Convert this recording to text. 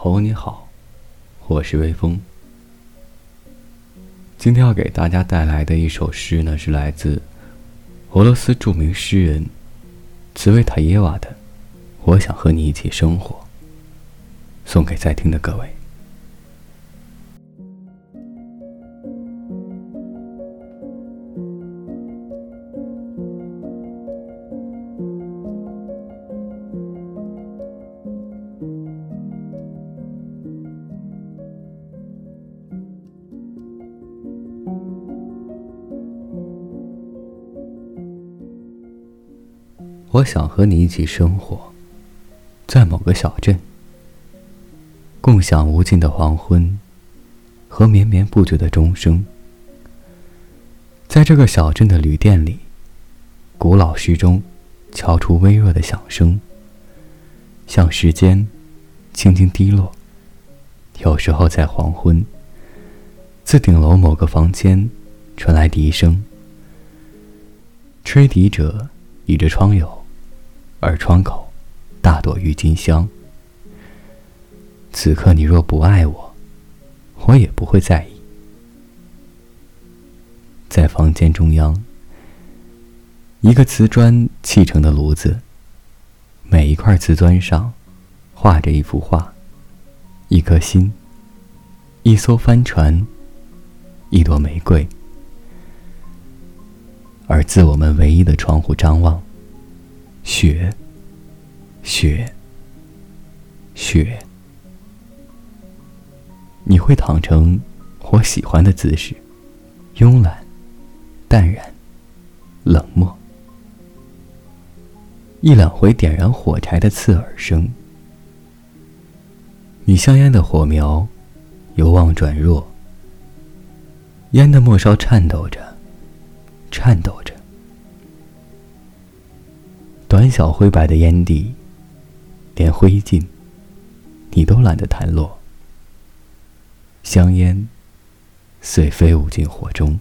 朋友你好，我是微风。今天要给大家带来的一首诗呢，是来自俄罗斯著名诗人茨维塔耶娃的《我想和你一起生活》，送给在听的各位。我想和你一起生活，在某个小镇，共享无尽的黄昏和绵绵不绝的钟声。在这个小镇的旅店里，古老时钟敲出微弱的响声，像时间轻轻滴落。有时候在黄昏，自顶楼某个房间传来笛声，吹笛者倚着窗牖。而窗口，大朵郁金香。此刻你若不爱我，我也不会在意。在房间中央，一个瓷砖砌成的炉子，每一块瓷砖上画着一幅画，一颗心，一艘帆船，一朵玫瑰。而自我们唯一的窗户张望。雪，雪，雪。你会躺成我喜欢的姿势，慵懒、淡然、冷漠。一两回点燃火柴的刺耳声，你香烟的火苗由旺转弱，烟的末梢颤抖着，颤抖着。短小灰白的烟蒂，连灰烬，你都懒得弹落。香烟，遂飞舞进火中。